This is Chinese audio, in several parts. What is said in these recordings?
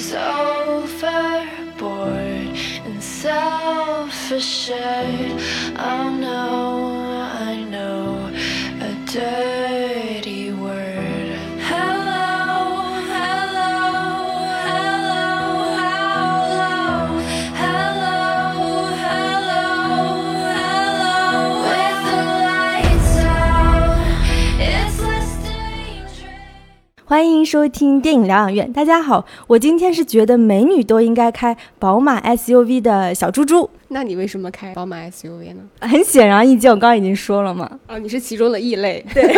she's overboard and self assured. 欢迎收听电影疗养院。大家好，我今天是觉得美女都应该开宝马 SUV 的小猪猪。那你为什么开宝马 SUV 呢？很显而易见，我刚刚已经说了嘛。啊，你是其中的异类。对，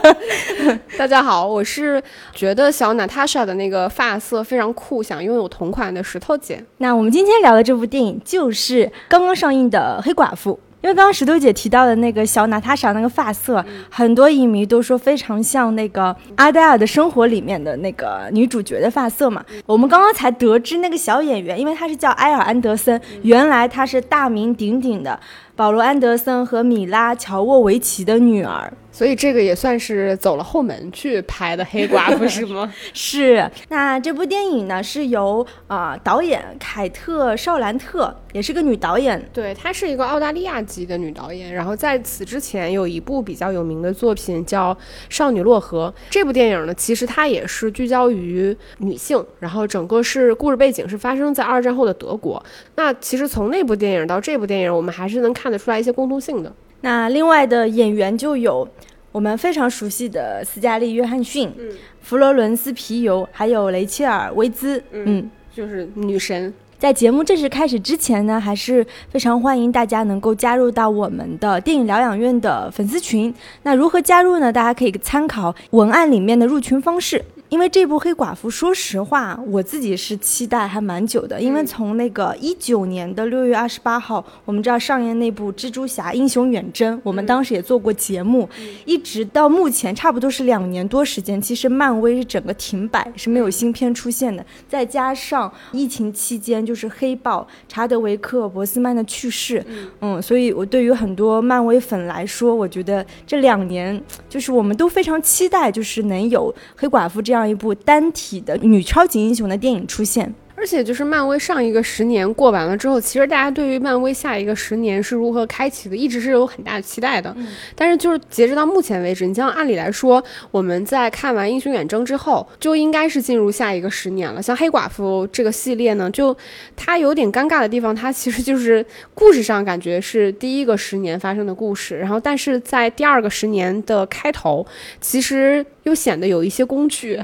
大家好，我是觉得小娜塔莎的那个发色非常酷，想拥有同款的石头姐。那我们今天聊的这部电影就是刚刚上映的《黑寡妇》。因为刚刚石头姐提到的那个小娜塔莎那个发色，很多影迷都说非常像那个《阿黛尔的生活》里面的那个女主角的发色嘛。我们刚刚才得知那个小演员，因为她是叫埃尔安德森，原来她是大名鼎鼎的保罗安德森和米拉乔沃维奇的女儿。所以这个也算是走了后门去拍的黑寡妇 是吗？是，那这部电影呢是由啊、呃导演凯特绍兰特，也是个女导演，对，她是一个澳大利亚籍的女导演，然后在此之前有一部比较有名的作品叫《少女洛河》。这部电影呢，其实它也是聚焦于女性，然后整个是故事背景是发生在二战后的德国。那其实从那部电影到这部电影，我们还是能看得出来一些共通性的。那另外的演员就有我们非常熟悉的斯嘉丽·约翰逊、嗯弗罗伦斯·皮尤，还有雷切尔·薇兹。嗯就是女神，在节目正式开始之前呢，还是非常欢迎大家能够加入到我们的电影疗养院的粉丝群。那如何加入呢？大家可以参考文案里面的入群方式。因为这部《黑寡妇》，说实话，我自己是期待还蛮久的。因为从那个一九年的六月二十八号，我们知道上映那部《蜘蛛侠：英雄远征》，我们当时也做过节目，一直到目前差不多是两年多时间。其实漫威是整个停摆，是没有新片出现的。再加上疫情期间，就是黑豹查德维克·博斯曼的去世，嗯所以我对于很多漫威粉来说，我觉得这两年就是我们都非常期待，就是能有黑寡妇这样一部单体的女超级英雄的电影出现。而且就是漫威上一个十年过完了之后，其实大家对于漫威下一个十年是如何开启的，一直是有很大的期待的。但是就是截止到目前为止，你像按理来说，我们在看完《英雄远征》之后，就应该是进入下一个十年了。像黑寡妇这个系列呢，就它有点尴尬的地方，它其实就是故事上感觉是第一个十年发生的故事，然后但是在第二个十年的开头，其实又显得有一些工具。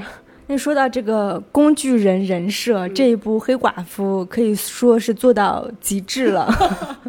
那说到这个工具人人设，这一部黑寡妇可以说是做到极致了。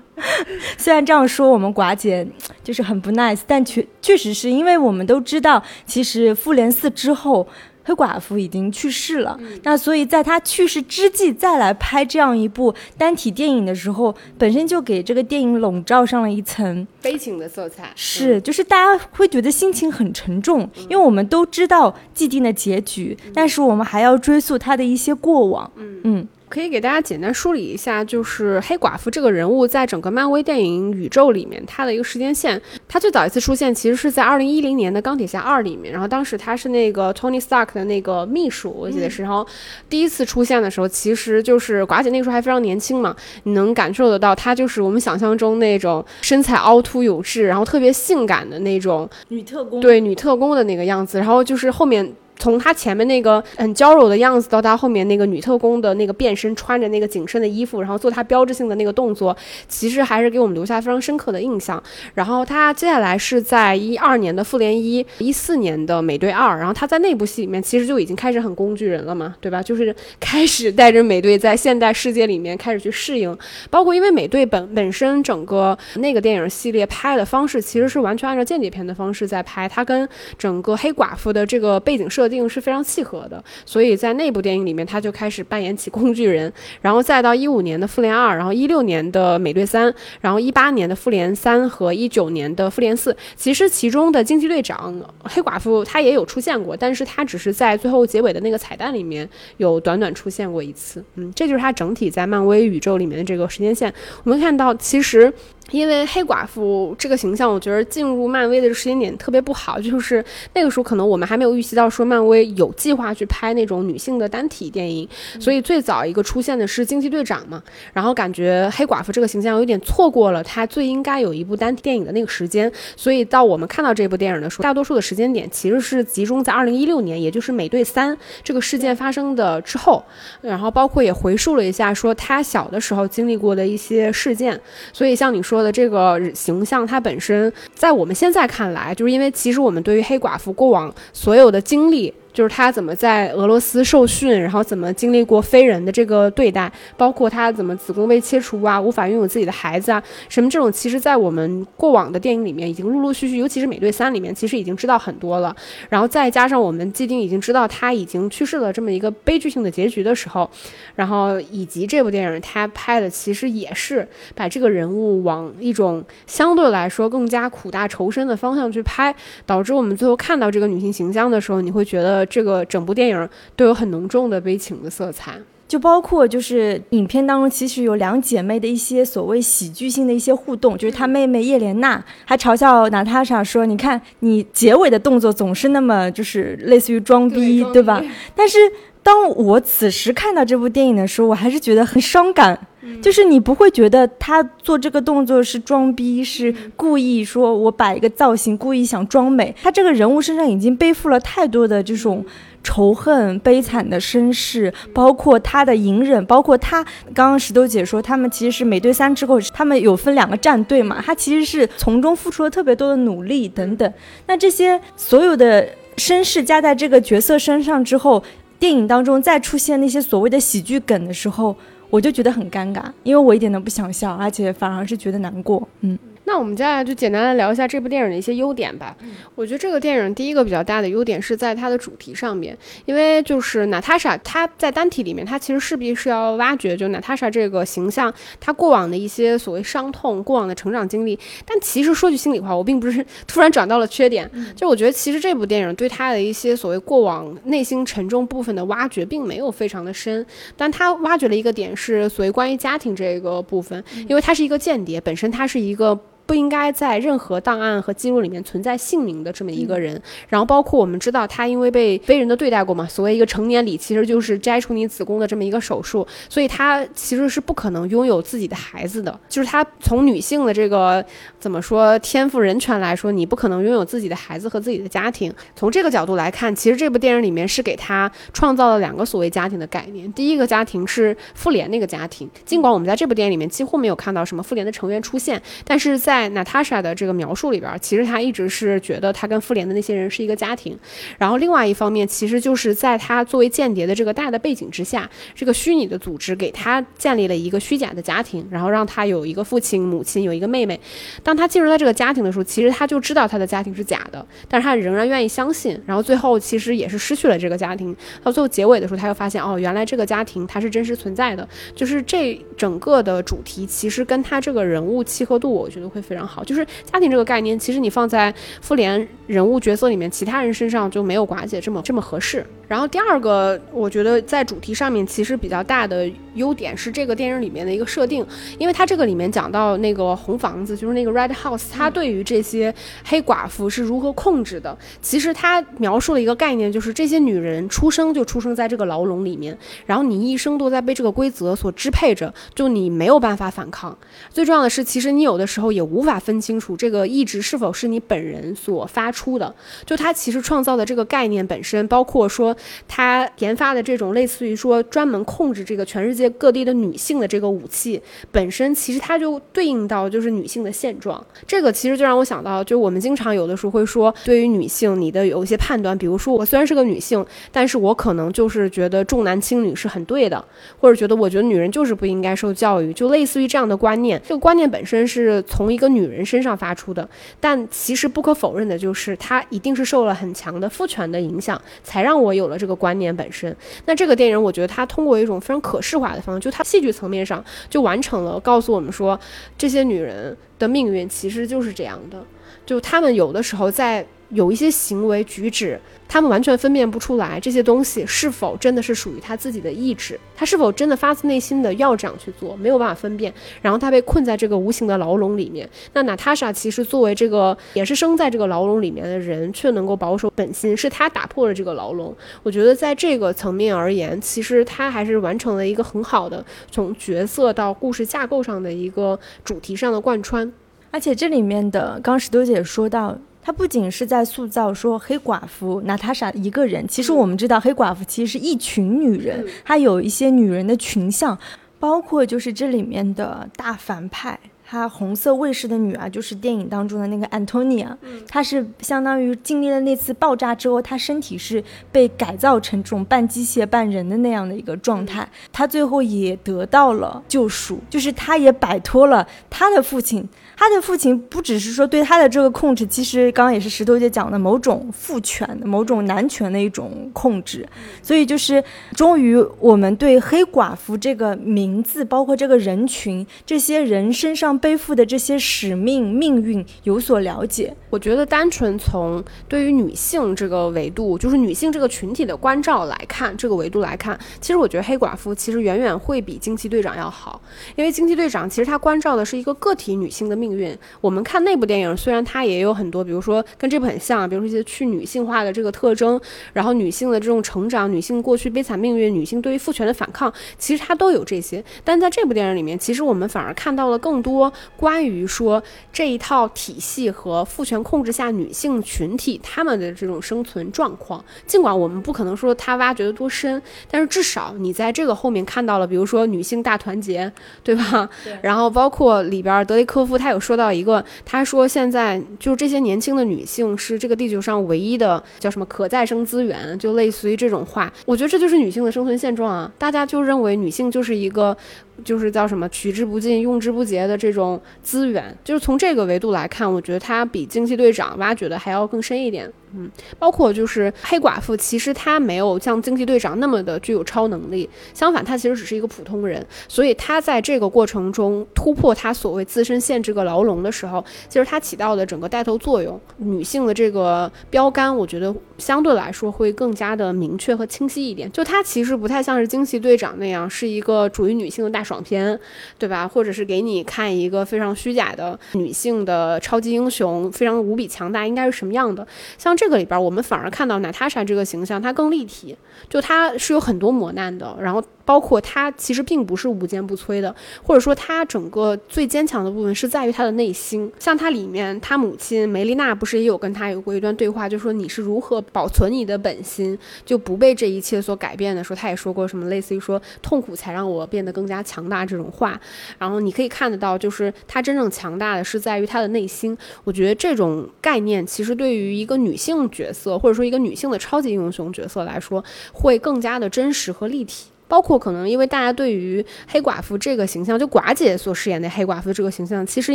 虽然这样说，我们寡姐就是很不 nice，但确确实是因为我们都知道，其实复联四之后。黑寡妇已经去世了，那所以在他去世之际再来拍这样一部单体电影的时候，本身就给这个电影笼罩上了一层悲情的色彩。是，就是大家会觉得心情很沉重，因为我们都知道既定的结局，但是我们还要追溯他的一些过往。嗯。嗯，可以给大家简单梳理一下，就是黑寡妇这个人物在整个漫威电影宇宙里面，他的一个时间线。他最早一次出现其实是在二零一零年的《钢铁侠二》里面，然后当时他是那个 Tony Stark 的那个秘书，我记得是。然后第一次出现的时候，其实就是寡姐那个时候还非常年轻嘛，你能感受得到她就是我们想象中那种身材凹凸有致，然后特别性感的那种女特工对女特工的那个样子。然后就是后面。从她前面那个很娇柔的样子，到她后面那个女特工的那个变身，穿着那个紧身的衣服，然后做她标志性的那个动作，其实还是给我们留下非常深刻的印象。然后她接下来是在一二年的复联一，一四年的美队二，然后她在那部戏里面其实就已经开始很工具人了嘛，对吧？就是开始带着美队在现代世界里面开始去适应，包括因为美队本本身整个那个电影系列拍的方式其实是完全按照间谍片的方式在拍，它跟整个黑寡妇的这个背景设定是非常契合的，所以在那部电影里面，他就开始扮演起工具人，然后再到一五年的复联二，然后一六年的美队三，然后一八年的复联三和一九年的复联四，其实其中的惊奇队长、黑寡妇他也有出现过，但是他只是在最后结尾的那个彩蛋里面有短短出现过一次，嗯，这就是他整体在漫威宇宙里面的这个时间线。我们看到，其实。因为黑寡妇这个形象，我觉得进入漫威的时间点特别不好，就是那个时候可能我们还没有预习到说漫威有计划去拍那种女性的单体电影，所以最早一个出现的是惊奇队长嘛，然后感觉黑寡妇这个形象有点错过了她最应该有一部单体电影的那个时间，所以到我们看到这部电影的时候，大多数的时间点其实是集中在二零一六年，也就是美队三这个事件发生的之后，然后包括也回溯了一下说她小的时候经历过的一些事件，所以像你说。的这个形象，它本身在我们现在看来，就是因为其实我们对于黑寡妇过往所有的经历。就是他怎么在俄罗斯受训，然后怎么经历过非人的这个对待，包括他怎么子宫被切除啊，无法拥有自己的孩子啊，什么这种，其实，在我们过往的电影里面，已经陆陆续续，尤其是《美队三》里面，其实已经知道很多了。然后再加上我们既定已经知道他已经去世了这么一个悲剧性的结局的时候，然后以及这部电影他拍的其实也是把这个人物往一种相对来说更加苦大仇深的方向去拍，导致我们最后看到这个女性形象的时候，你会觉得。这个整部电影都有很浓重的悲情的色彩，就包括就是影片当中其实有两姐妹的一些所谓喜剧性的一些互动，就是她妹妹叶莲娜还嘲笑娜塔莎说：“你看你结尾的动作总是那么就是类似于装逼，对吧？”但是当我此时看到这部电影的时候，我还是觉得很伤感。就是你不会觉得他做这个动作是装逼，是故意说我摆一个造型，故意想装美。他这个人物身上已经背负了太多的这种仇恨、悲惨的身世，包括他的隐忍，包括他刚刚石头姐说他们其实是美队三之后，他们有分两个战队嘛，他其实是从中付出了特别多的努力等等。那这些所有的身世加在这个角色身上之后，电影当中再出现那些所谓的喜剧梗的时候。我就觉得很尴尬，因为我一点都不想笑，而且反而是觉得难过。嗯。那我们接下来就简单的聊一下这部电影的一些优点吧。我觉得这个电影第一个比较大的优点是在它的主题上面，因为就是娜塔莎她在单体里面，她其实势必是要挖掘就娜塔莎这个形象，她过往的一些所谓伤痛、过往的成长经历。但其实说句心里话，我并不是 突然转到了缺点，就我觉得其实这部电影对她的一些所谓过往内心沉重部分的挖掘，并没有非常的深。但她挖掘了一个点是所谓关于家庭这个部分，因为她是一个间谍，本身她是一个。不应该在任何档案和记录里面存在姓名的这么一个人，然后包括我们知道他因为被非人的对待过嘛，所谓一个成年礼其实就是摘除你子宫的这么一个手术，所以他其实是不可能拥有自己的孩子的，就是他从女性的这个怎么说天赋人权来说，你不可能拥有自己的孩子和自己的家庭。从这个角度来看，其实这部电影里面是给他创造了两个所谓家庭的概念。第一个家庭是妇联那个家庭，尽管我们在这部电影里面几乎没有看到什么妇联的成员出现，但是在在娜塔莎的这个描述里边，其实她一直是觉得她跟复联的那些人是一个家庭。然后另外一方面，其实就是在她作为间谍的这个大的背景之下，这个虚拟的组织给她建立了一个虚假的家庭，然后让她有一个父亲、母亲，有一个妹妹。当她进入到这个家庭的时候，其实她就知道她的家庭是假的，但是她仍然愿意相信。然后最后其实也是失去了这个家庭。到最后结尾的时候，她又发现哦，原来这个家庭它是真实存在的。就是这整个的主题其实跟她这个人物契合度，我觉得会。非常好，就是家庭这个概念，其实你放在复联人物角色里面，其他人身上就没有寡姐这么这么合适。然后第二个，我觉得在主题上面其实比较大的优点是这个电影里面的一个设定，因为它这个里面讲到那个红房子，就是那个 Red House，它对于这些黑寡妇是如何控制的。其实它描述了一个概念，就是这些女人出生就出生在这个牢笼里面，然后你一生都在被这个规则所支配着，就你没有办法反抗。最重要的是，其实你有的时候也无。无法分清楚这个意志是否是你本人所发出的。就他其实创造的这个概念本身，包括说他研发的这种类似于说专门控制这个全世界各地的女性的这个武器本身，其实它就对应到就是女性的现状。这个其实就让我想到，就我们经常有的时候会说，对于女性你的有一些判断，比如说我虽然是个女性，但是我可能就是觉得重男轻女是很对的，或者觉得我觉得女人就是不应该受教育，就类似于这样的观念。这个观念本身是从一个女人身上发出的。但其实不可否认的就是，她一定是受了很强的父权的影响，才让我有了这个观念本身。那这个电影，我觉得它通过一种非常可视化的方式，就它戏剧层面上就完成了告诉我们说，这些女人的命运其实就是这样的。就她们有的时候在。有一些行为举止，他们完全分辨不出来这些东西是否真的是属于他自己的意志，他是否真的发自内心的要这样去做，没有办法分辨。然后他被困在这个无形的牢笼里面。那娜塔莎其实作为这个也是生在这个牢笼里面的人，却能够保守本心，是他打破了这个牢笼。我觉得在这个层面而言，其实他还是完成了一个很好的从角色到故事架构上的一个主题上的贯穿。而且这里面的，刚石头姐说到。他不仅是在塑造说黑寡妇娜塔莎一个人，其实我们知道黑寡妇其实是一群女人，她有一些女人的群像，包括就是这里面的大反派。她红色卫士的女儿就是电影当中的那个安东尼娅，她是相当于经历了那次爆炸之后，她身体是被改造成这种半机械半人的那样的一个状态。她最后也得到了救赎，就是她也摆脱了她的父亲。她的父亲不只是说对她的这个控制，其实刚刚也是石头姐讲的某种父权、某种男权的一种控制。所以就是终于我们对黑寡妇这个名字，包括这个人群，这些人身上。背负的这些使命命运有所了解，我觉得单纯从对于女性这个维度，就是女性这个群体的关照来看，这个维度来看，其实我觉得黑寡妇其实远远会比惊奇队长要好，因为惊奇队长其实他关照的是一个个体女性的命运。我们看那部电影，虽然它也有很多，比如说跟这部很像，比如说一些去女性化的这个特征，然后女性的这种成长，女性过去悲惨命运，女性对于父权的反抗，其实它都有这些。但在这部电影里面，其实我们反而看到了更多。关于说这一套体系和父权控制下女性群体她们的这种生存状况，尽管我们不可能说他挖掘的多深，但是至少你在这个后面看到了，比如说女性大团结，对吧？对。然后包括里边德雷科夫他有说到一个，他说现在就是这些年轻的女性是这个地球上唯一的叫什么可再生资源，就类似于这种话。我觉得这就是女性的生存现状啊！大家就认为女性就是一个。就是叫什么取之不尽、用之不竭的这种资源，就是从这个维度来看，我觉得它比惊奇队长挖掘的还要更深一点。嗯，包括就是黑寡妇，其实她没有像惊奇队长那么的具有超能力，相反，她其实只是一个普通人。所以她在这个过程中突破她所谓自身限制个牢笼的时候，其实她起到的整个带头作用，女性的这个标杆，我觉得相对来说会更加的明确和清晰一点。就她其实不太像是惊奇队长那样是一个属于女性的大爽片，对吧？或者是给你看一个非常虚假的女性的超级英雄，非常无比强大应该是什么样的？像。这个里边，我们反而看到娜塔莎这个形象，她更立体，就她是有很多磨难的，然后。包括他其实并不是无坚不摧的，或者说他整个最坚强的部分是在于他的内心。像他里面，他母亲梅丽娜不是也有跟他有过一段对话，就说你是如何保存你的本心，就不被这一切所改变的。说他也说过什么类似于说痛苦才让我变得更加强大这种话。然后你可以看得到，就是他真正强大的是在于他的内心。我觉得这种概念其实对于一个女性角色，或者说一个女性的超级英雄角色来说，会更加的真实和立体。包括可能因为大家对于黑寡妇这个形象，就寡姐所饰演的黑寡妇这个形象，其实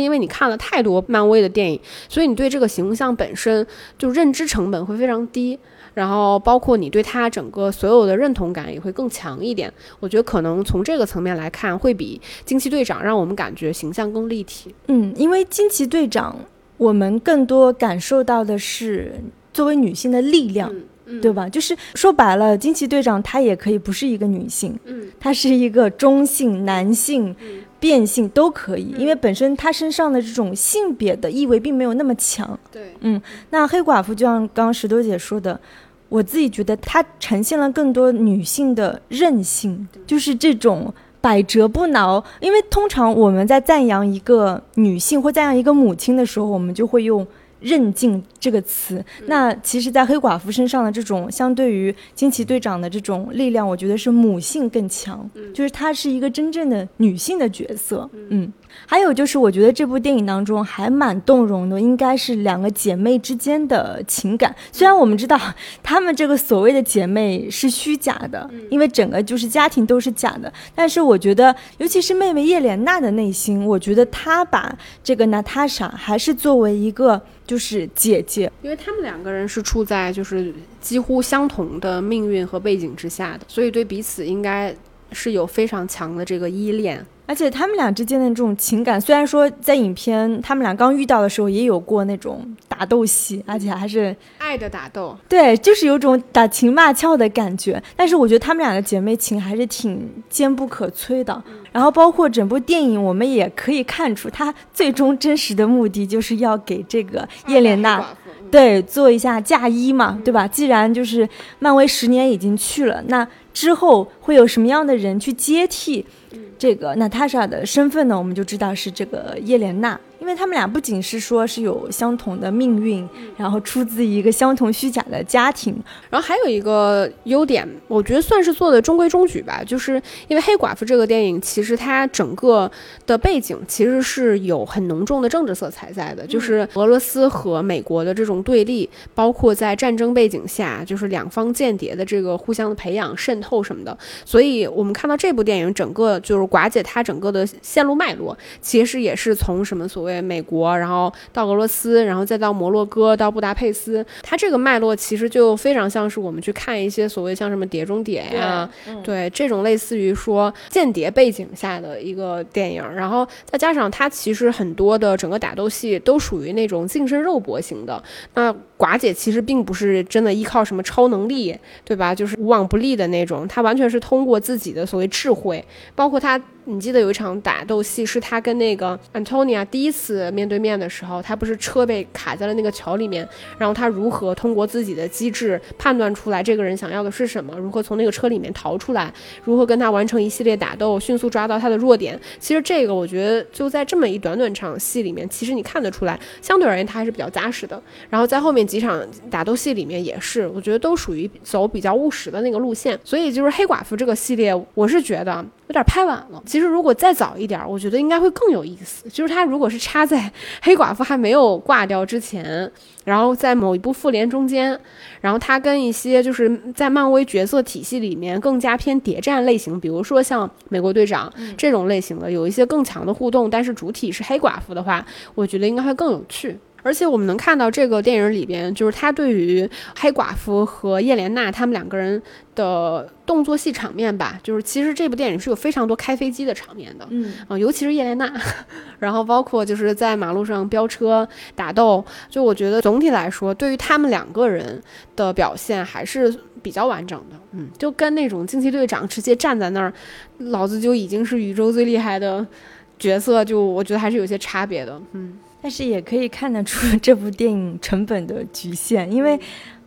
因为你看了太多漫威的电影，所以你对这个形象本身就认知成本会非常低，然后包括你对她整个所有的认同感也会更强一点。我觉得可能从这个层面来看，会比惊奇队长让我们感觉形象更立体。嗯，因为惊奇队长，我们更多感受到的是作为女性的力量。对吧？就是说白了，惊奇队长她也可以不是一个女性，嗯，她是一个中性男性，变性都可以，因为本身她身上的这种性别的意味并没有那么强。对，嗯，那黑寡妇就像刚刚石头姐说的，我自己觉得她呈现了更多女性的韧性，就是这种百折不挠。因为通常我们在赞扬一个女性或赞扬一个母亲的时候，我们就会用。韧劲这个词。那其实，在黑寡妇身上的这种相对于惊奇队长的这种力量，我觉得是母性更强，就是她是一个真正的女性的角色。嗯，还有就是，我觉得这部电影当中还蛮动容的，应该是两个姐妹之间的情感。虽然我们知道 她们这个所谓的姐妹是虚假的，因为整个就是家庭都是假的，但是我觉得，尤其是妹妹叶莲娜的内心，我觉得她把这个娜塔莎还是作为一个就是姐姐，因为他们两个人是处在就是几乎相同的命运和背景之下的，所以对彼此应该是有非常强的这个依恋。而且他们俩之间的这种情感，虽然说在影片他们俩刚遇到的时候也有过那种打斗戏，而且还是爱的打斗，对，就是有种打情骂俏的感觉。但是我觉得他们俩的姐妹情还是挺坚不可摧的。然后包括整部电影，我们也可以看出，他最终真实的目的就是要给这个叶莲娜，对，做一下嫁衣嘛，对吧？既然就是漫威十年已经去了，那之后会有什么样的人去接替？这个娜塔莎的身份呢，我们就知道是这个叶莲娜。因为他们俩不仅是说是有相同的命运，然后出自一个相同虚假的家庭，然后还有一个优点，我觉得算是做的中规中矩吧。就是因为黑寡妇这个电影，其实它整个的背景其实是有很浓重的政治色彩在的，就是俄罗斯和美国的这种对立，包括在战争背景下，就是两方间谍的这个互相的培养、渗透什么的。所以我们看到这部电影整个就是寡姐她整个的线路脉络，其实也是从什么所谓。美国，然后到俄罗斯，然后再到摩洛哥，到布达佩斯，它这个脉络其实就非常像是我们去看一些所谓像什么《碟中谍》呀，对这种类似于说间谍背景下的一个电影，然后再加上它其实很多的整个打斗戏都属于那种近身肉搏型的。那寡姐其实并不是真的依靠什么超能力，对吧？就是无往不利的那种，她完全是通过自己的所谓智慧，包括她。你记得有一场打斗戏，是他跟那个 Antonia 第一次面对面的时候，他不是车被卡在了那个桥里面，然后他如何通过自己的机智判断出来这个人想要的是什么，如何从那个车里面逃出来，如何跟他完成一系列打斗，迅速抓到他的弱点。其实这个我觉得就在这么一短短场戏里面，其实你看得出来，相对而言他还是比较扎实的。然后在后面几场打斗戏里面也是，我觉得都属于走比较务实的那个路线。所以就是黑寡妇这个系列，我是觉得。有点拍晚了。其实如果再早一点，我觉得应该会更有意思。就是他如果是插在黑寡妇还没有挂掉之前，然后在某一部复联中间，然后他跟一些就是在漫威角色体系里面更加偏谍战类型，比如说像美国队长这种类型的，有一些更强的互动，但是主体是黑寡妇的话，我觉得应该会更有趣。而且我们能看到这个电影里边，就是他对于黑寡妇和叶莲娜他们两个人的动作戏场面吧，就是其实这部电影是有非常多开飞机的场面的，嗯。啊，尤其是叶莲娜，然后包括就是在马路上飙车打斗，就我觉得总体来说，对于他们两个人的表现还是比较完整的，嗯，就跟那种惊奇队长直接站在那儿，老子就已经是宇宙最厉害的角色，就我觉得还是有些差别的，嗯。但是也可以看得出这部电影成本的局限，因为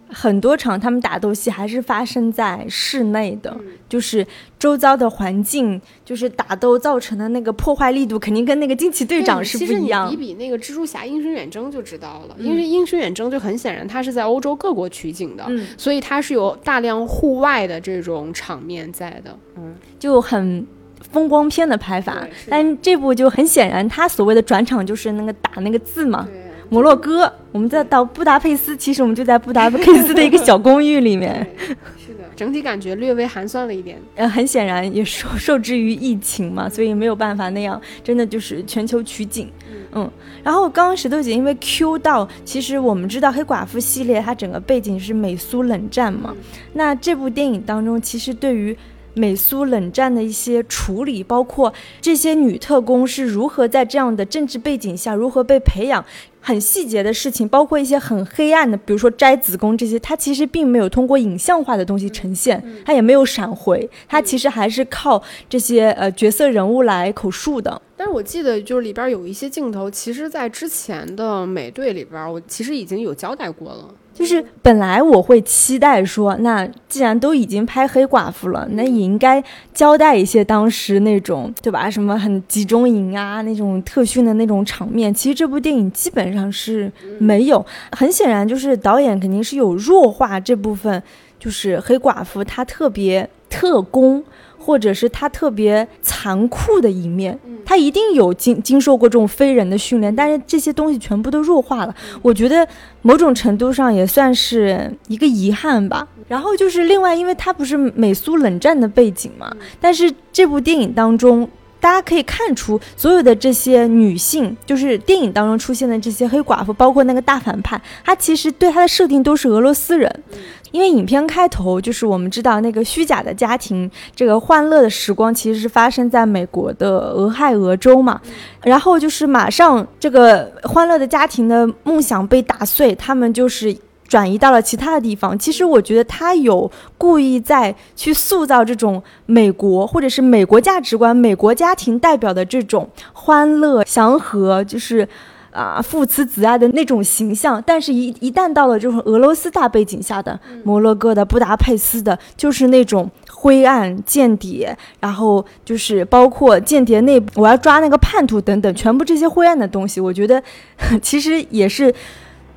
很多场他们打斗戏还是发生在室内的，就是周遭的环境，就是打斗造成的那个破坏力度，肯定跟那个惊奇队长是不一样。比比那个蜘蛛侠英雄远征就知道了，因为英雄远征就很显然它是在欧洲各国取景的，所以它是有大量户外的这种场面在的，嗯，就很。风光片的拍法，但这部就很显然，他所谓的转场就是那个打那个字嘛。摩洛哥，我们再到布达佩斯，其实我们就在布达佩斯的一个小公寓里面。是的，整体感觉略微寒酸了一点。呃，很显然也受受制于疫情嘛，所以没有办法那样，真的就是全球取景。嗯，然后刚刚石头姐因为 Q 到，其实我们知道黑寡妇系列它整个背景是美苏冷战嘛，那这部电影当中其实对于。美苏冷战的一些处理，包括这些女特工是如何在这样的政治背景下如何被培养，很细节的事情，包括一些很黑暗的，比如说摘子宫这些，它其实并没有通过影像化的东西呈现，它也没有闪回，它其实还是靠这些呃角色人物来口述的。但是我记得就是里边有一些镜头，其实在之前的美队里边，我其实已经有交代过了。就是本来我会期待说，那既然都已经拍黑寡妇了，那也应该交代一些当时那种对吧？什么很集中营啊那种特训的那种场面。其实这部电影基本上是没有。很显然，就是导演肯定是有弱化这部分，就是黑寡妇她特别特工。或者是他特别残酷的一面，他一定有经经受过这种非人的训练，但是这些东西全部都弱化了。我觉得某种程度上也算是一个遗憾吧。然后就是另外，因为他不是美苏冷战的背景嘛，但是这部电影当中。大家可以看出，所有的这些女性，就是电影当中出现的这些黑寡妇，包括那个大反派，她其实对她的设定都是俄罗斯人。因为影片开头就是我们知道那个虚假的家庭，这个欢乐的时光其实是发生在美国的俄亥俄州嘛。然后就是马上这个欢乐的家庭的梦想被打碎，他们就是。转移到了其他的地方。其实我觉得他有故意在去塑造这种美国或者是美国价值观、美国家庭代表的这种欢乐祥和，就是啊父慈子爱的那种形象。但是，一一旦到了这种俄罗斯大背景下的摩洛哥的布达佩斯的，就是那种灰暗间谍，然后就是包括间谍内部我要抓那个叛徒等等，全部这些灰暗的东西，我觉得 其实也是。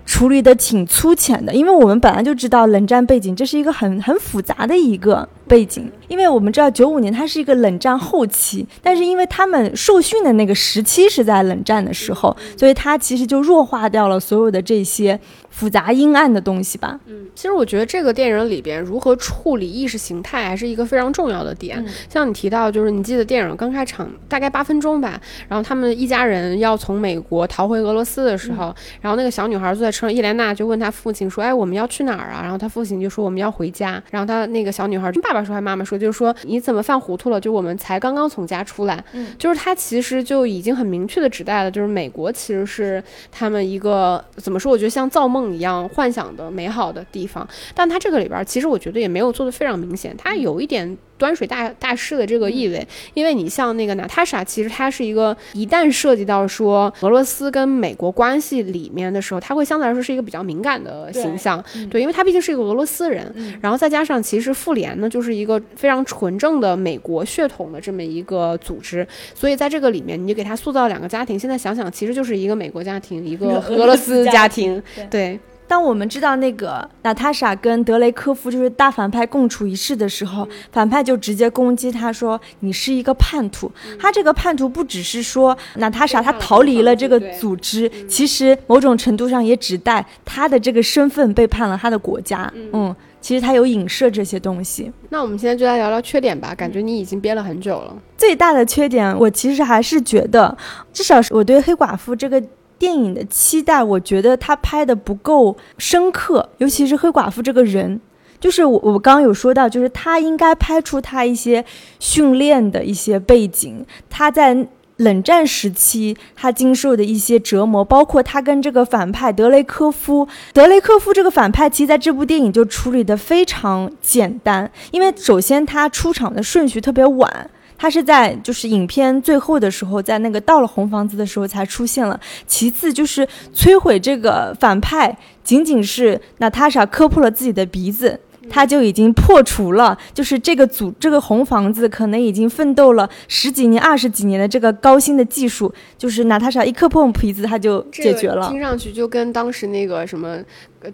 处理的挺粗浅的，因为我们本来就知道冷战背景，这是一个很很复杂的一个背景。因为我们知道九五年它是一个冷战后期，但是因为他们受训的那个时期是在冷战的时候，所以它其实就弱化掉了所有的这些。复杂阴暗的东西吧。嗯，其实我觉得这个电影里边如何处理意识形态还是一个非常重要的点。像你提到，就是你记得电影刚开场大概八分钟吧，然后他们一家人要从美国逃回俄罗斯的时候，然后那个小女孩坐在车上，伊莲娜就问她父亲说：“哎，我们要去哪儿啊？”然后她父亲就说：“我们要回家。”然后她那个小女孩跟爸爸说还妈妈说，就是说你怎么犯糊涂了？就我们才刚刚从家出来，嗯，就是她其实就已经很明确的指代了，就是美国其实是他们一个怎么说？我觉得像造梦。梦一样幻想的美好的地方，但它这个里边其实我觉得也没有做的非常明显，它有一点。端水大大师的这个意味，因为你像那个娜塔莎，其实她是一个一旦涉及到说俄罗斯跟美国关系里面的时候，她会相对来说是一个比较敏感的形象，对，因为她毕竟是一个俄罗斯人，然后再加上其实妇联呢就是一个非常纯正的美国血统的这么一个组织，所以在这个里面你就给他塑造两个家庭，现在想想其实就是一个美国家庭，一个俄罗斯家庭，对。当我们知道那个娜塔莎跟德雷科夫就是大反派共处一室的时候，反派就直接攻击他说：“你是一个叛徒。”他这个叛徒不只是说娜塔莎她逃离了这个组织，其实某种程度上也指代他的这个身份背叛了他的国家。嗯，其实他有影射这些东西。那我们现在就来聊聊缺点吧。感觉你已经憋了很久了。最大的缺点，我其实还是觉得，至少是我对黑寡妇这个。电影的期待，我觉得他拍的不够深刻，尤其是黑寡妇这个人，就是我我刚刚有说到，就是他应该拍出他一些训练的一些背景，他在冷战时期他经受的一些折磨，包括他跟这个反派德雷科夫，德雷科夫这个反派，其实在这部电影就处理的非常简单，因为首先他出场的顺序特别晚。他是在就是影片最后的时候，在那个到了红房子的时候才出现了。其次就是摧毁这个反派，仅仅是娜塔莎磕破了自己的鼻子。他就已经破除了，就是这个组这个红房子可能已经奋斗了十几年、二十几年的这个高新的技术，就是娜塔莎一磕破皮子，他就解决了。听上去就跟当时那个什么《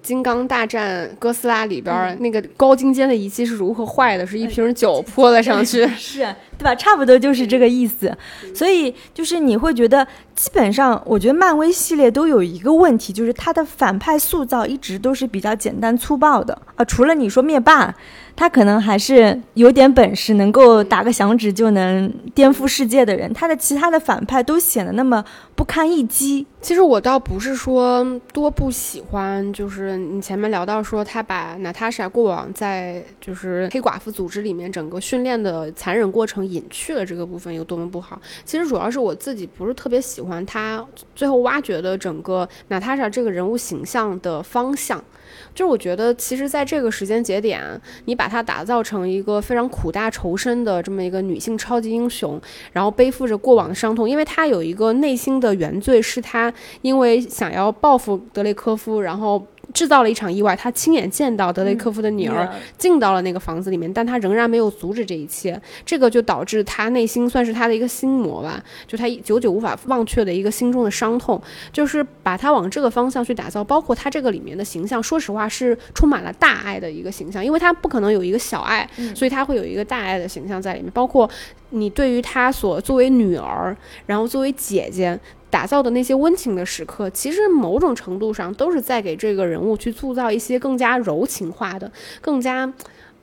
金刚大战哥斯拉》里边那个高精尖的仪器是如何坏的，是一瓶酒泼了上去，是对吧？差不多就是这个意思。所以就是你会觉得，基本上我觉得漫威系列都有一个问题，就是它的反派塑造一直都是比较简单粗暴的啊，除了你说。灭霸，他可能还是有点本事，能够打个响指就能颠覆世界的人。他的其他的反派都显得那么不堪一击。其实我倒不是说多不喜欢，就是你前面聊到说他把娜塔莎过往在就是黑寡妇组织里面整个训练的残忍过程隐去了这个部分有多么不好。其实主要是我自己不是特别喜欢他最后挖掘的整个娜塔莎这个人物形象的方向。就是我觉得，其实，在这个时间节点，你把她打造成一个非常苦大仇深的这么一个女性超级英雄，然后背负着过往的伤痛，因为她有一个内心的原罪，是她因为想要报复德雷科夫，然后。制造了一场意外，他亲眼见到德雷科夫的女儿进到了那个房子里面，但他仍然没有阻止这一切，这个就导致他内心算是他的一个心魔吧，就他久久无法忘却的一个心中的伤痛，就是把他往这个方向去打造，包括他这个里面的形象，说实话是充满了大爱的一个形象，因为他不可能有一个小爱，所以他会有一个大爱的形象在里面，包括你对于他所作为女儿，然后作为姐姐。打造的那些温情的时刻，其实某种程度上都是在给这个人物去塑造一些更加柔情化的、更加。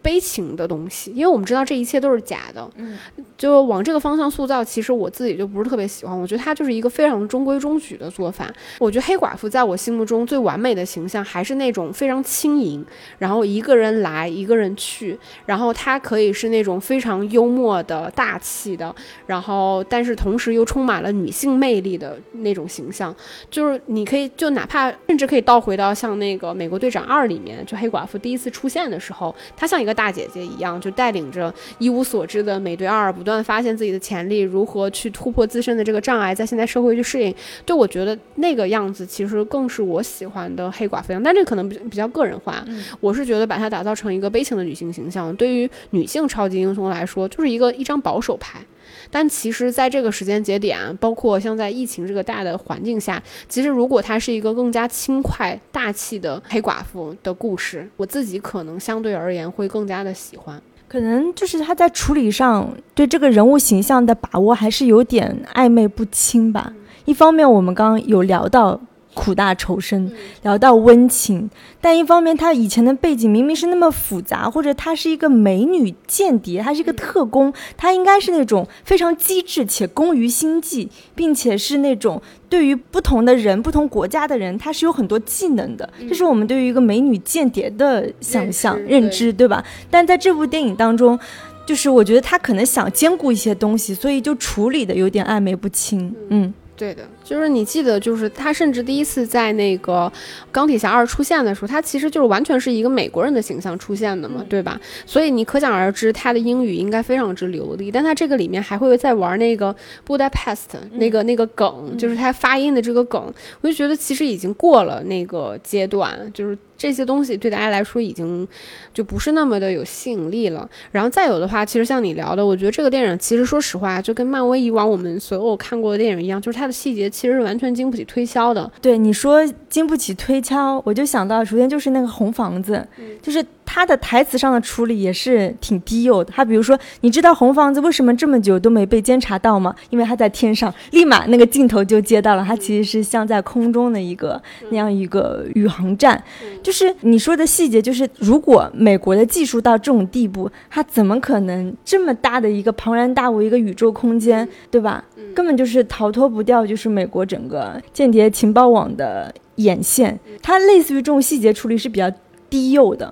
悲情的东西，因为我们知道这一切都是假的，嗯，就往这个方向塑造，其实我自己就不是特别喜欢。我觉得它就是一个非常中规中矩的做法。我觉得黑寡妇在我心目中最完美的形象还是那种非常轻盈，然后一个人来一个人去，然后她可以是那种非常幽默的大气的，然后但是同时又充满了女性魅力的那种形象。就是你可以就哪怕甚至可以倒回到像那个美国队长二里面，就黑寡妇第一次出现的时候，她像一个。大姐姐一样，就带领着一无所知的美队二，不断发现自己的潜力，如何去突破自身的这个障碍，在现在社会去适应。对我觉得那个样子，其实更是我喜欢的黑寡妇样。但这可能比比较个人化。我是觉得把它打造成一个悲情的女性形象，对于女性超级英雄来说，就是一个一张保守牌。但其实，在这个时间节点，包括像在疫情这个大的环境下，其实如果它是一个更加轻快、大气的黑寡妇的故事，我自己可能相对而言会更加的喜欢。可能就是他在处理上对这个人物形象的把握还是有点暧昧不清吧。一方面，我们刚刚有聊到。苦大仇深，聊到温情，但一方面，她以前的背景明明是那么复杂，或者她是一个美女间谍，她是一个特工，她应该是那种非常机智且工于心计，并且是那种对于不同的人、不同国家的人，她是有很多技能的。这是我们对于一个美女间谍的想象认知，对吧？但在这部电影当中，就是我觉得他可能想兼顾一些东西，所以就处理的有点暧昧不清。嗯。对的，就是你记得，就是他甚至第一次在那个钢铁侠二出现的时候，他其实就是完全是一个美国人的形象出现的嘛，对吧？所以你可想而知，他的英语应该非常之流利。但他这个里面还会再玩那个 Budapest 那个那个梗，就是他发音的这个梗，我就觉得其实已经过了那个阶段，就是。这些东西对大家来说已经就不是那么的有吸引力了。然后再有的话，其实像你聊的，我觉得这个电影其实说实话，就跟漫威以往我们所有看过的电影一样，就是它的细节其实是完全经不起推敲的。对你说经不起推敲，我就想到首先就是那个红房子，就是。他的台词上的处理也是挺低幼的。他比如说，你知道红房子为什么这么久都没被监察到吗？因为他在天上，立马那个镜头就接到了。他其实是像在空中的一个那样一个宇航站。就是你说的细节，就是如果美国的技术到这种地步，他怎么可能这么大的一个庞然大物一个宇宙空间，对吧？根本就是逃脱不掉，就是美国整个间谍情报网的眼线。它类似于这种细节处理是比较低幼的。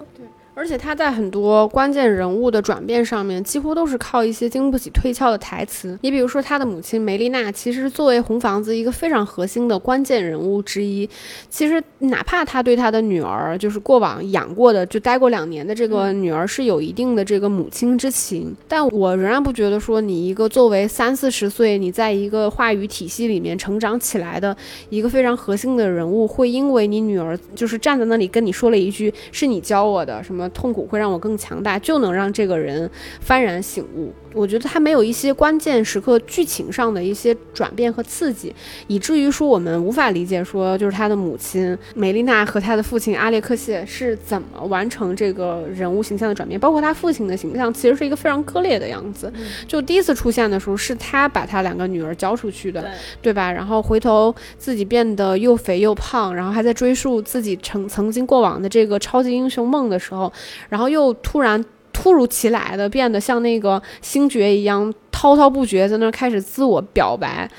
而且他在很多关键人物的转变上面，几乎都是靠一些经不起推敲的台词。你比如说，他的母亲梅丽娜，其实作为红房子一个非常核心的关键人物之一。其实，哪怕他对他的女儿，就是过往养过的、就待过两年的这个女儿，是有一定的这个母亲之情，但我仍然不觉得说，你一个作为三四十岁，你在一个话语体系里面成长起来的一个非常核心的人物，会因为你女儿就是站在那里跟你说了一句“是你教我的”什么。痛苦会让我更强大，就能让这个人幡然醒悟。我觉得他没有一些关键时刻剧情上的一些转变和刺激，以至于说我们无法理解说，就是他的母亲梅丽娜和他的父亲阿列克谢是怎么完成这个人物形象的转变。包括他父亲的形象其实是一个非常割裂的样子。就第一次出现的时候，是他把他两个女儿交出去的，对吧？然后回头自己变得又肥又胖，然后还在追溯自己曾曾经过往的这个超级英雄梦的时候，然后又突然。突如其来的变得像那个星爵一样滔滔不绝，在那开始自我表白，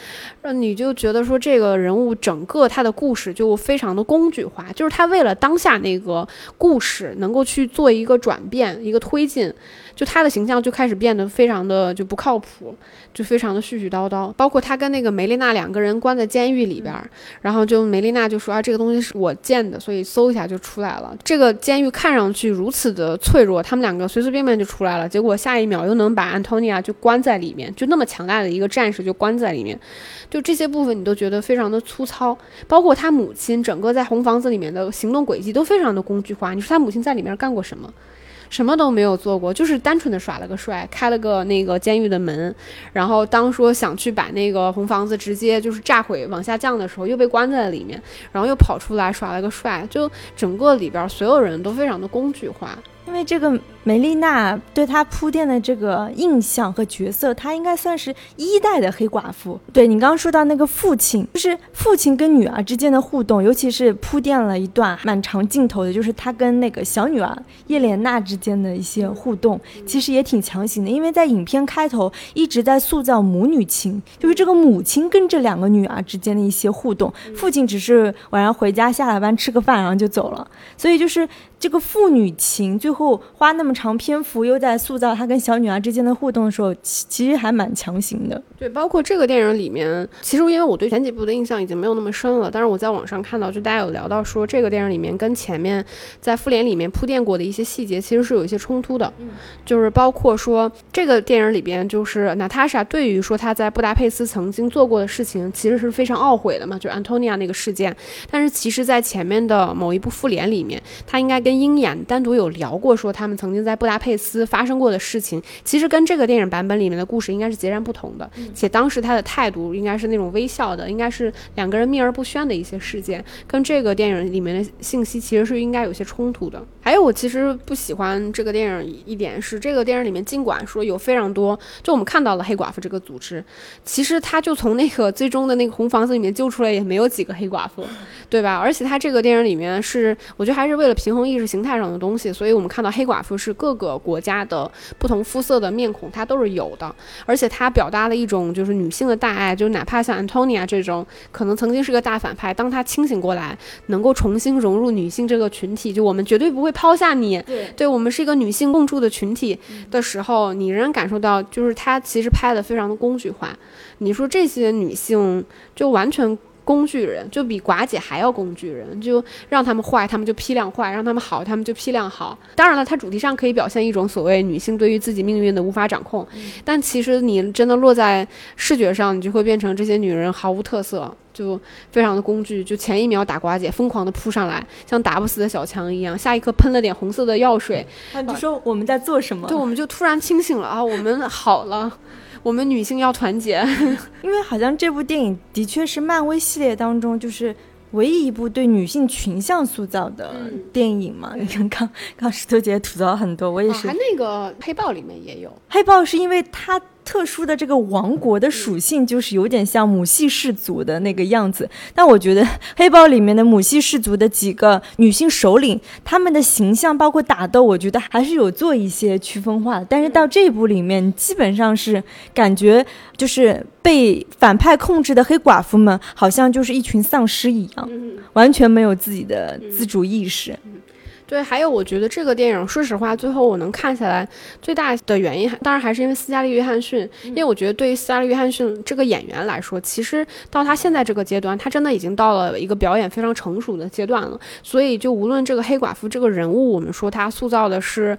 让你就觉得说这个人物整个他的故事就非常的工具化，就是他为了当下那个故事能够去做一个转变、一个推进。就他的形象就开始变得非常的就不靠谱，就非常的絮絮叨叨。包括他跟那个梅丽娜两个人关在监狱里边，然后就梅丽娜就说啊，这个东西是我建的，所以搜一下就出来了。这个监狱看上去如此的脆弱，他们两个随随便便就出来了，结果下一秒又能把安托尼亚就关在里面，就那么强大的一个战士就关在里面，就这些部分你都觉得非常的粗糙，包括他母亲整个在红房子里面的行动轨迹都非常的工具化。你说他母亲在里面干过什么？什么都没有做过，就是单纯的耍了个帅，开了个那个监狱的门，然后当说想去把那个红房子直接就是炸毁往下降的时候，又被关在了里面，然后又跑出来耍了个帅，就整个里边所有人都非常的工具化。因为这个梅丽娜对她铺垫的这个印象和角色，她应该算是一代的黑寡妇。对你刚刚说到那个父亲，就是父亲跟女儿之间的互动，尤其是铺垫了一段蛮长镜头的，就是他跟那个小女儿叶莲娜之间的一些互动，其实也挺强行的。因为在影片开头一直在塑造母女情，就是这个母亲跟这两个女儿之间的一些互动，父亲只是晚上回家下了班吃个饭然后就走了，所以就是这个父女情最后花那么长篇幅又在塑造他跟小女儿之间的互动的时候，其其实还蛮强行的。对，包括这个电影里面，其实因为我对前几部的印象已经没有那么深了，但是我在网上看到，就大家有聊到说，这个电影里面跟前面在复联里面铺垫过的一些细节，其实是有一些冲突的。嗯，就是包括说这个电影里边，就是娜塔莎对于说她在布达佩斯曾经做过的事情，其实是非常懊悔的嘛，就是安东尼亚那个事件。但是其实，在前面的某一部复联里面，他应该跟鹰眼单独有聊过，说他们曾经在布达佩斯发生过的事情，其实跟这个电影版本里面的故事应该是截然不同的。且当时他的态度应该是那种微笑的，应该是两个人秘而不宣的一些事件，跟这个电影里面的信息其实是应该有些冲突的。还有，我其实不喜欢这个电影一点是，这个电影里面尽管说有非常多，就我们看到了黑寡妇这个组织，其实他就从那个最终的那个红房子里面救出来也没有几个黑寡妇，对吧？而且他这个电影里面是，我觉得还是为了平衡意识形态上的东西，所以我们看到黑寡妇是各个国家的不同肤色的面孔，它都是有的，而且它表达了一种就是女性的大爱，就哪怕像 Antonia 这种可能曾经是个大反派，当她清醒过来，能够重新融入女性这个群体，就我们绝对不会抛下你，对对我们是一个女性共住的群体的时候，你仍然感受到就是她其实拍的非常的工具化。你说这些女性就完全。工具人就比寡姐还要工具人，就让他们坏，他们就批量坏；让他们好，他们就批量好。当然了，它主题上可以表现一种所谓女性对于自己命运的无法掌控，但其实你真的落在视觉上，你就会变成这些女人毫无特色，就非常的工具。就前一秒打寡姐，疯狂的扑上来，像打不死的小强一样；下一刻喷了点红色的药水，你就说我们在做什么？对，我们就突然清醒了啊，我们好了。我们女性要团结，因为好像这部电影的确是漫威系列当中就是唯一一部对女性群像塑造的电影嘛。你看，刚刚石头姐吐槽很多，我也是。还那个黑豹里面也有，黑豹是因为它。特殊的这个王国的属性就是有点像母系氏族的那个样子，但我觉得黑豹里面的母系氏族的几个女性首领，她们的形象包括打斗，我觉得还是有做一些区分化的。但是到这一部里面，基本上是感觉就是被反派控制的黑寡妇们，好像就是一群丧尸一样，完全没有自己的自主意识。对，还有我觉得这个电影，说实话，最后我能看下来最大的原因，当然还是因为斯嘉丽·约翰逊。因为我觉得对于斯嘉丽·约翰逊这个演员来说，其实到他现在这个阶段，他真的已经到了一个表演非常成熟的阶段了。所以，就无论这个黑寡妇这个人物，我们说他塑造的是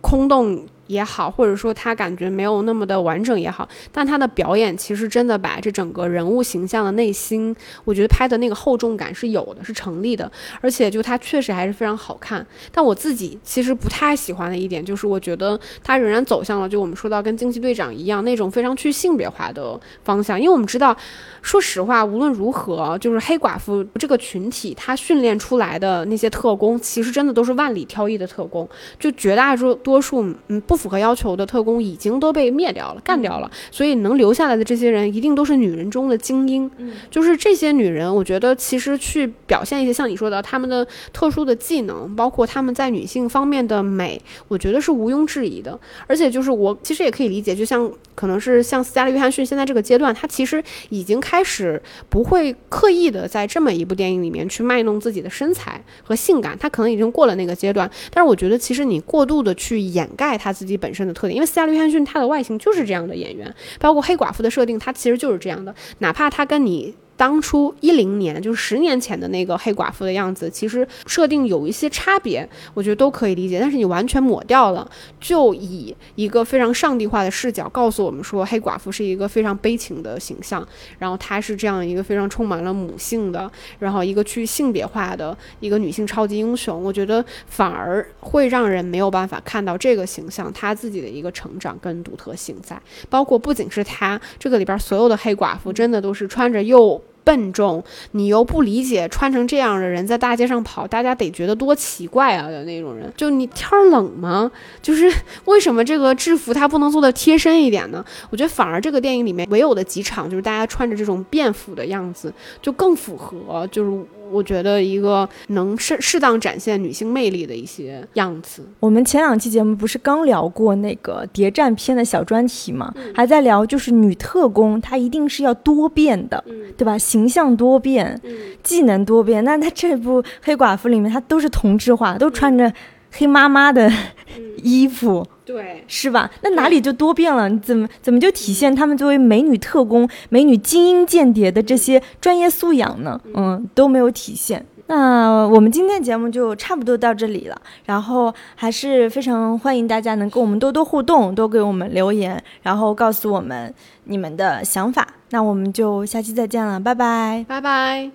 空洞。也好，或者说他感觉没有那么的完整也好，但他的表演其实真的把这整个人物形象的内心，我觉得拍的那个厚重感是有的，是成立的，而且就他确实还是非常好看。但我自己其实不太喜欢的一点就是，我觉得他仍然走向了就我们说到跟惊奇队长一样那种非常去性别化的方向，因为我们知道，说实话，无论如何，就是黑寡妇这个群体，他训练出来的那些特工，其实真的都是万里挑一的特工，就绝大多数，嗯不。不符合要求的特工已经都被灭掉了，干掉了，所以能留下来的这些人一定都是女人中的精英。嗯，就是这些女人，我觉得其实去表现一些像你说的她们的特殊的技能，包括她们在女性方面的美，我觉得是毋庸置疑的。而且就是我其实也可以理解，就像可能是像斯嘉丽·约翰逊现在这个阶段，他其实已经开始不会刻意的在这么一部电影里面去卖弄自己的身材和性感，他可能已经过了那个阶段。但是我觉得其实你过度的去掩盖他自己本身的特点，因为斯嘉丽·约翰逊他的外形就是这样的演员，包括黑寡妇的设定，他其实就是这样的。哪怕他跟你当初一零年，就是十年前的那个黑寡妇的样子，其实设定有一些差别，我觉得都可以理解。但是你完全抹掉了，就以一个非常上帝化的视角告诉我们说，黑寡妇是一个非常悲情的形象，然后她是这样一个非常充满了母性的，然后一个去性别化的一个女性超级英雄。我觉得反而会让人没有办法看到这个形象她自己的一个成长跟独特性在，包括不仅是她这个里边所有的黑寡妇，真的都是穿着又。笨重，你又不理解穿成这样的人在大街上跑，大家得觉得多奇怪啊的那种人。就你天儿冷吗？就是 为什么这个制服它不能做的贴身一点呢？我觉得反而这个电影里面唯有的几场，就是大家穿着这种便服的样子，就更符合，就是。我觉得一个能适适当展现女性魅力的一些样子。我们前两期节目不是刚聊过那个谍战片的小专题吗？还在聊，就是女特工她一定是要多变的，对吧？形象多变，技能多变。那她这部黑寡妇里面，她都是同质化，都穿着黑妈妈的衣服。对，是吧？那哪里就多变了？你怎么怎么就体现他们作为美女特工、美女精英间谍的这些专业素养呢？嗯，都没有体现。那我们今天节目就差不多到这里了。然后还是非常欢迎大家能跟我们多多互动，多给我们留言，然后告诉我们你们的想法。那我们就下期再见了，拜拜，拜拜。